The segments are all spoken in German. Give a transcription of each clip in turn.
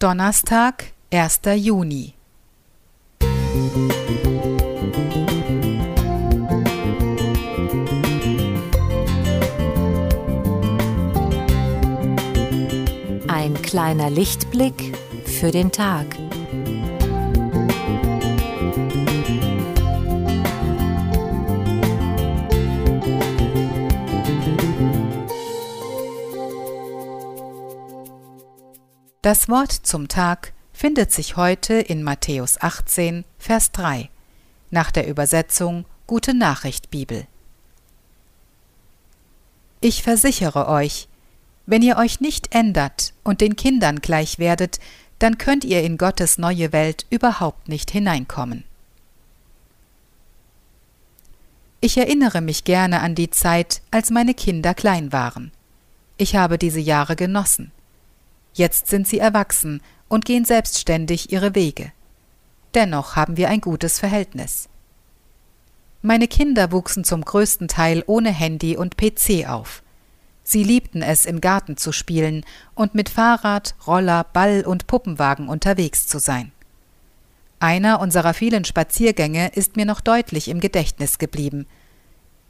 Donnerstag, 1. Juni. Ein kleiner Lichtblick für den Tag. Das Wort zum Tag findet sich heute in Matthäus 18, Vers 3, nach der Übersetzung Gute Nachricht Bibel. Ich versichere euch, wenn ihr euch nicht ändert und den Kindern gleich werdet, dann könnt ihr in Gottes neue Welt überhaupt nicht hineinkommen. Ich erinnere mich gerne an die Zeit, als meine Kinder klein waren. Ich habe diese Jahre genossen. Jetzt sind sie erwachsen und gehen selbstständig ihre Wege. Dennoch haben wir ein gutes Verhältnis. Meine Kinder wuchsen zum größten Teil ohne Handy und PC auf. Sie liebten es, im Garten zu spielen und mit Fahrrad, Roller, Ball und Puppenwagen unterwegs zu sein. Einer unserer vielen Spaziergänge ist mir noch deutlich im Gedächtnis geblieben.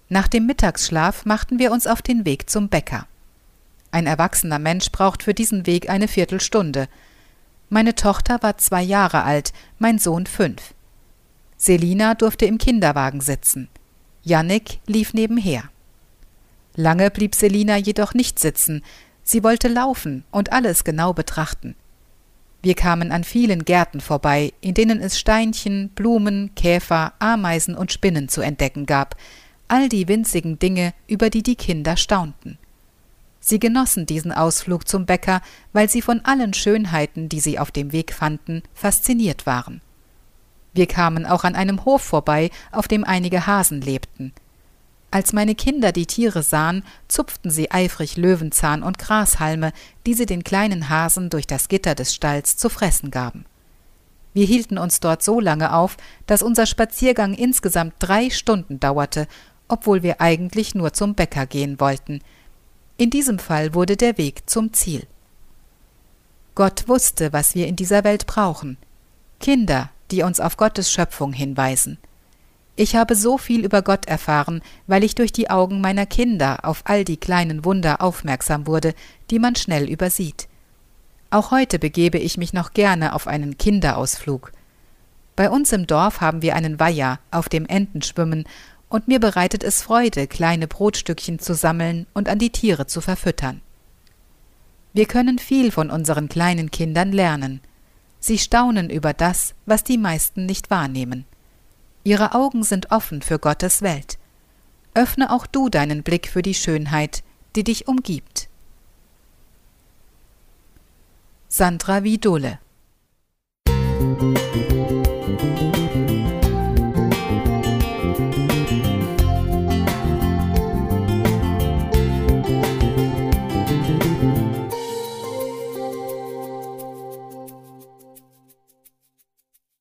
Nach dem Mittagsschlaf machten wir uns auf den Weg zum Bäcker. Ein erwachsener Mensch braucht für diesen Weg eine Viertelstunde. Meine Tochter war zwei Jahre alt, mein Sohn fünf. Selina durfte im Kinderwagen sitzen. Jannik lief nebenher. Lange blieb Selina jedoch nicht sitzen. Sie wollte laufen und alles genau betrachten. Wir kamen an vielen Gärten vorbei, in denen es Steinchen, Blumen, Käfer, Ameisen und Spinnen zu entdecken gab, all die winzigen Dinge, über die die Kinder staunten. Sie genossen diesen Ausflug zum Bäcker, weil sie von allen Schönheiten, die sie auf dem Weg fanden, fasziniert waren. Wir kamen auch an einem Hof vorbei, auf dem einige Hasen lebten. Als meine Kinder die Tiere sahen, zupften sie eifrig Löwenzahn und Grashalme, die sie den kleinen Hasen durch das Gitter des Stalls zu fressen gaben. Wir hielten uns dort so lange auf, dass unser Spaziergang insgesamt drei Stunden dauerte, obwohl wir eigentlich nur zum Bäcker gehen wollten – in diesem Fall wurde der Weg zum Ziel. Gott wusste, was wir in dieser Welt brauchen. Kinder, die uns auf Gottes Schöpfung hinweisen. Ich habe so viel über Gott erfahren, weil ich durch die Augen meiner Kinder auf all die kleinen Wunder aufmerksam wurde, die man schnell übersieht. Auch heute begebe ich mich noch gerne auf einen Kinderausflug. Bei uns im Dorf haben wir einen Weiher, auf dem Enten schwimmen, und mir bereitet es Freude, kleine Brotstückchen zu sammeln und an die Tiere zu verfüttern. Wir können viel von unseren kleinen Kindern lernen. Sie staunen über das, was die meisten nicht wahrnehmen. Ihre Augen sind offen für Gottes Welt. Öffne auch du deinen Blick für die Schönheit, die dich umgibt. Sandra Vidole